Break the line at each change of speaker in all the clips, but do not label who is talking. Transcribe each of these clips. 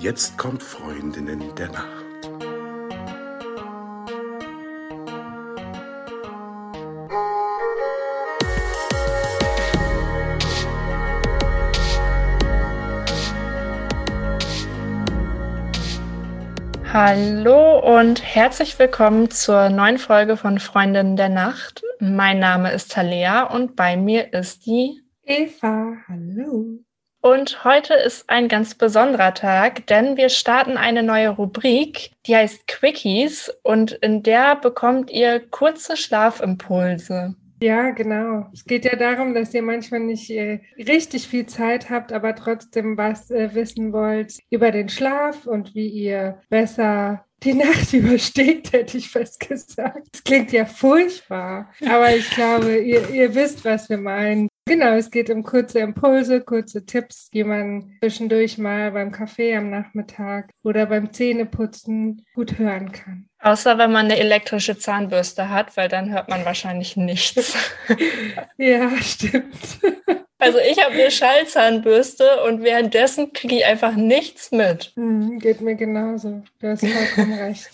Jetzt kommt Freundinnen der Nacht.
Hallo und herzlich willkommen zur neuen Folge von Freundinnen der Nacht. Mein Name ist Talea und bei mir ist die
Eva. Hallo.
Und heute ist ein ganz besonderer Tag, denn wir starten eine neue Rubrik, die heißt Quickies und in der bekommt ihr kurze Schlafimpulse.
Ja, genau. Es geht ja darum, dass ihr manchmal nicht äh, richtig viel Zeit habt, aber trotzdem was äh, wissen wollt über den Schlaf und wie ihr besser die Nacht übersteht, hätte ich fast gesagt. Das klingt ja furchtbar, aber ich glaube, ihr, ihr wisst, was wir meinen. Genau, es geht um kurze Impulse, kurze Tipps, die man zwischendurch mal beim Kaffee am Nachmittag oder beim Zähneputzen gut hören kann.
Außer wenn man eine elektrische Zahnbürste hat, weil dann hört man wahrscheinlich nichts.
ja, stimmt.
Also ich habe eine Schallzahnbürste und währenddessen kriege ich einfach nichts mit.
Hm, geht mir genauso. Du hast vollkommen recht.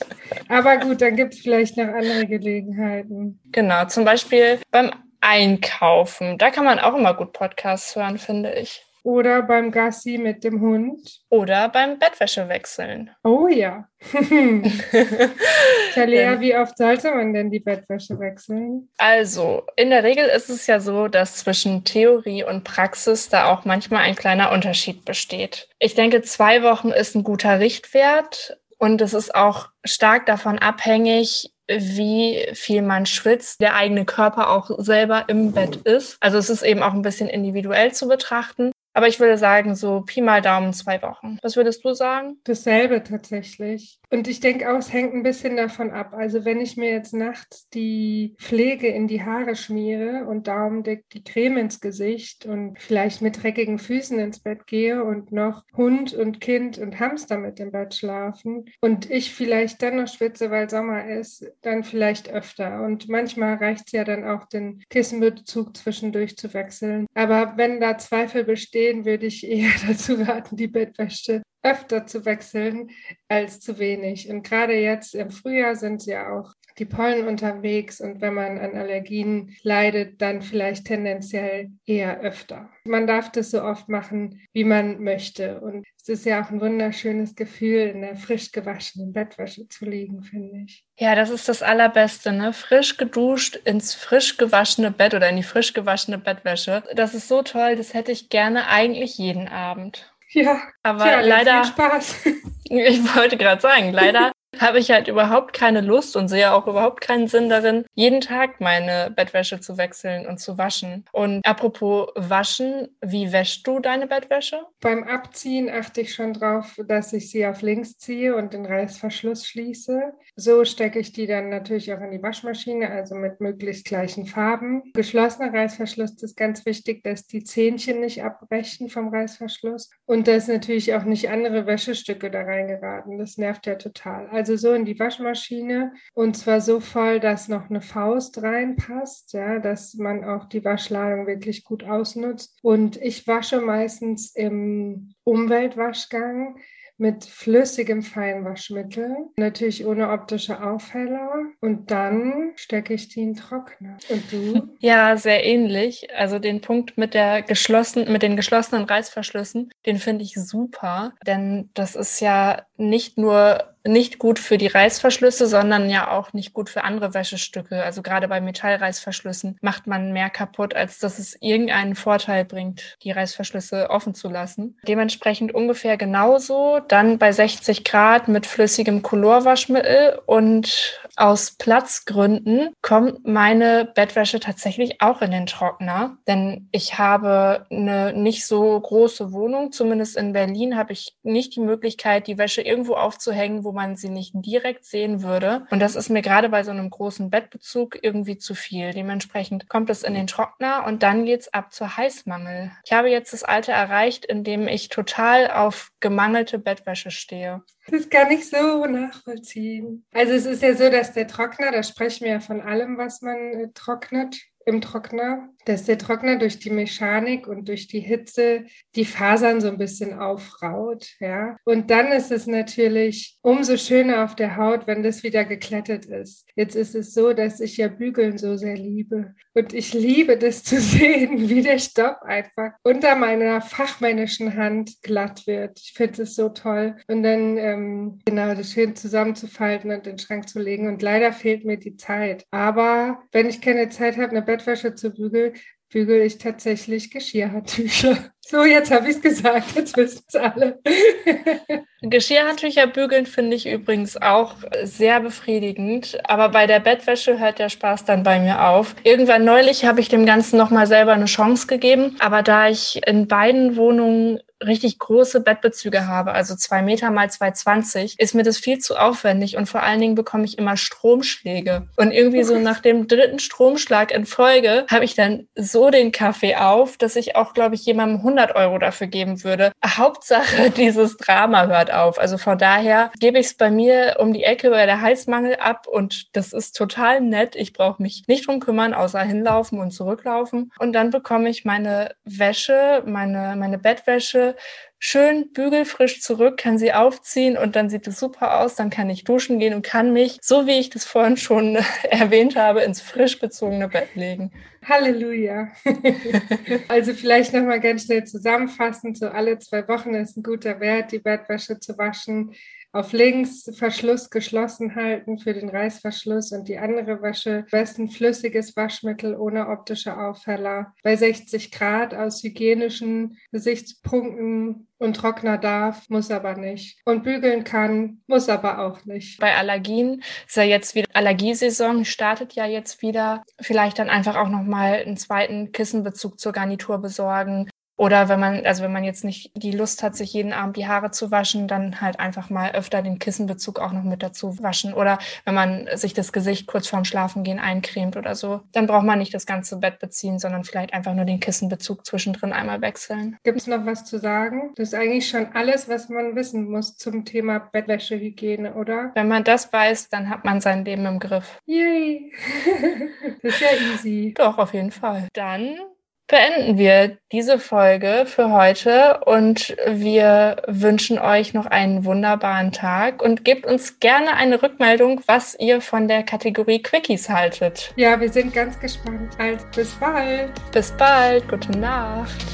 Aber gut, dann gibt es vielleicht noch andere Gelegenheiten.
Genau, zum Beispiel beim Einkaufen. Da kann man auch immer gut Podcasts hören, finde ich.
Oder beim Gassi mit dem Hund.
Oder beim Bettwäsche wechseln.
Oh ja. Talia, wie oft sollte man denn die Bettwäsche wechseln?
Also, in der Regel ist es ja so, dass zwischen Theorie und Praxis da auch manchmal ein kleiner Unterschied besteht. Ich denke, zwei Wochen ist ein guter Richtwert. Und es ist auch stark davon abhängig, wie viel man schwitzt, der eigene Körper auch selber im Bett ist. Also es ist eben auch ein bisschen individuell zu betrachten. Aber ich würde sagen, so Pi mal Daumen zwei Wochen. Was würdest du sagen?
Dasselbe tatsächlich. Und ich denke auch, es hängt ein bisschen davon ab. Also wenn ich mir jetzt nachts die Pflege in die Haare schmiere und daumendick die Creme ins Gesicht und vielleicht mit dreckigen Füßen ins Bett gehe und noch Hund und Kind und Hamster mit im Bett schlafen und ich vielleicht dann noch schwitze, weil Sommer ist, dann vielleicht öfter. Und manchmal reicht es ja dann auch, den Kissenbezug zwischendurch zu wechseln. Aber wenn da Zweifel bestehen, würde ich eher dazu raten, die Bettwäsche öfter zu wechseln als zu wenig. Und gerade jetzt im Frühjahr sind ja auch die Pollen unterwegs und wenn man an Allergien leidet, dann vielleicht tendenziell eher öfter. Man darf das so oft machen, wie man möchte. Und es ist ja auch ein wunderschönes Gefühl, in der frisch gewaschenen Bettwäsche zu liegen, finde ich.
Ja, das ist das Allerbeste, ne? Frisch geduscht ins frisch gewaschene Bett oder in die frisch gewaschene Bettwäsche. Das ist so toll, das hätte ich gerne eigentlich jeden Abend.
Ja,
aber
tja,
leider.
Viel Spaß.
Ich wollte gerade sagen, leider habe ich halt überhaupt keine Lust und sehe auch überhaupt keinen Sinn darin, jeden Tag meine Bettwäsche zu wechseln und zu waschen. Und apropos waschen, wie wäschst du deine Bettwäsche?
Beim Abziehen achte ich schon drauf, dass ich sie auf links ziehe und den Reißverschluss schließe. So stecke ich die dann natürlich auch in die Waschmaschine, also mit möglichst gleichen Farben. Geschlossener Reißverschluss ist ganz wichtig, dass die Zähnchen nicht abbrechen vom Reißverschluss und dass natürlich auch nicht andere Wäschestücke da reingeraten. Das nervt ja total. Also also so in die Waschmaschine und zwar so voll, dass noch eine Faust reinpasst, ja, dass man auch die Waschladung wirklich gut ausnutzt. Und ich wasche meistens im Umweltwaschgang mit flüssigem Feinwaschmittel, natürlich ohne optische Aufheller. Und dann stecke ich die in Trockner. Und du?
Ja, sehr ähnlich. Also den Punkt mit der geschlossenen, mit den geschlossenen Reißverschlüssen, den finde ich super, denn das ist ja nicht nur nicht gut für die Reißverschlüsse, sondern ja auch nicht gut für andere Wäschestücke. Also gerade bei Metallreißverschlüssen macht man mehr kaputt, als dass es irgendeinen Vorteil bringt, die Reißverschlüsse offen zu lassen. Dementsprechend ungefähr genauso. Dann bei 60 Grad mit flüssigem Colorwaschmittel und aus Platzgründen kommt meine Bettwäsche tatsächlich auch in den Trockner, denn ich habe eine nicht so große Wohnung. Zumindest in Berlin habe ich nicht die Möglichkeit, die Wäsche irgendwo aufzuhängen, wo man sie nicht direkt sehen würde. Und das ist mir gerade bei so einem großen Bettbezug irgendwie zu viel. Dementsprechend kommt es in den Trockner und dann geht's ab zur Heißmangel. Ich habe jetzt das Alter erreicht, in dem ich total auf gemangelte Bettwäsche stehe.
Das kann ich so nachvollziehen. Also es ist ja so, dass der Trockner, da sprechen wir ja von allem, was man äh, trocknet, im Trockner, dass der Trockner durch die Mechanik und durch die Hitze die Fasern so ein bisschen aufraut, ja. Und dann ist es natürlich umso schöner auf der Haut, wenn das wieder geklettet ist. Jetzt ist es so, dass ich ja Bügeln so sehr liebe. Und ich liebe das zu sehen, wie der Stoff einfach unter meiner fachmännischen Hand glatt wird. Ich finde es so toll. Und dann ähm, genau das schön zusammenzufalten und in den Schrank zu legen. Und leider fehlt mir die Zeit. Aber wenn ich keine Zeit habe, eine Bettwäsche zu bügeln, bügel ich tatsächlich Geschirrhandtücher. So, jetzt habe ich es gesagt, jetzt wissen es alle.
Geschirrhandtücher bügeln finde ich übrigens auch sehr befriedigend, aber bei der Bettwäsche hört der Spaß dann bei mir auf. Irgendwann neulich habe ich dem Ganzen nochmal selber eine Chance gegeben, aber da ich in beiden Wohnungen richtig große Bettbezüge habe, also zwei Meter mal 2,20, ist mir das viel zu aufwendig und vor allen Dingen bekomme ich immer Stromschläge. Und irgendwie so nach dem dritten Stromschlag in Folge habe ich dann so den Kaffee auf, dass ich auch, glaube ich, jemandem 100 Euro dafür geben würde. Hauptsache, dieses Drama hört auf. Also von daher gebe ich es bei mir um die Ecke bei der Heißmangel ab und das ist total nett. Ich brauche mich nicht drum kümmern, außer hinlaufen und zurücklaufen. Und dann bekomme ich meine Wäsche, meine, meine Bettwäsche, schön bügelfrisch zurück, kann sie aufziehen und dann sieht es super aus. Dann kann ich duschen gehen und kann mich, so wie ich das vorhin schon erwähnt habe, ins frisch bezogene Bett legen.
Halleluja. also vielleicht nochmal ganz schnell zusammenfassend, so alle zwei Wochen ist ein guter Wert, die Bettwäsche zu waschen auf links Verschluss geschlossen halten für den Reißverschluss und die andere Wäsche besten flüssiges Waschmittel ohne optische Aufheller bei 60 Grad aus hygienischen Gesichtspunkten und Trockner darf, muss aber nicht. Und bügeln kann, muss aber auch nicht.
Bei Allergien ist ja jetzt wieder Allergiesaison, startet ja jetzt wieder. Vielleicht dann einfach auch nochmal einen zweiten Kissenbezug zur Garnitur besorgen. Oder wenn man, also wenn man jetzt nicht die Lust hat, sich jeden Abend die Haare zu waschen, dann halt einfach mal öfter den Kissenbezug auch noch mit dazu waschen. Oder wenn man sich das Gesicht kurz vorm Schlafengehen eincremt oder so, dann braucht man nicht das ganze Bett beziehen, sondern vielleicht einfach nur den Kissenbezug zwischendrin einmal wechseln.
Gibt es noch was zu sagen? Das ist eigentlich schon alles, was man wissen muss zum Thema Bettwäschehygiene, oder?
Wenn man das weiß, dann hat man sein Leben im Griff.
Yay! das ist ja easy.
Doch, auf jeden Fall. Dann beenden wir diese Folge für heute und wir wünschen euch noch einen wunderbaren Tag und gebt uns gerne eine Rückmeldung, was ihr von der Kategorie Quickies haltet.
Ja, wir sind ganz gespannt. Also bis bald.
Bis bald. Gute Nacht.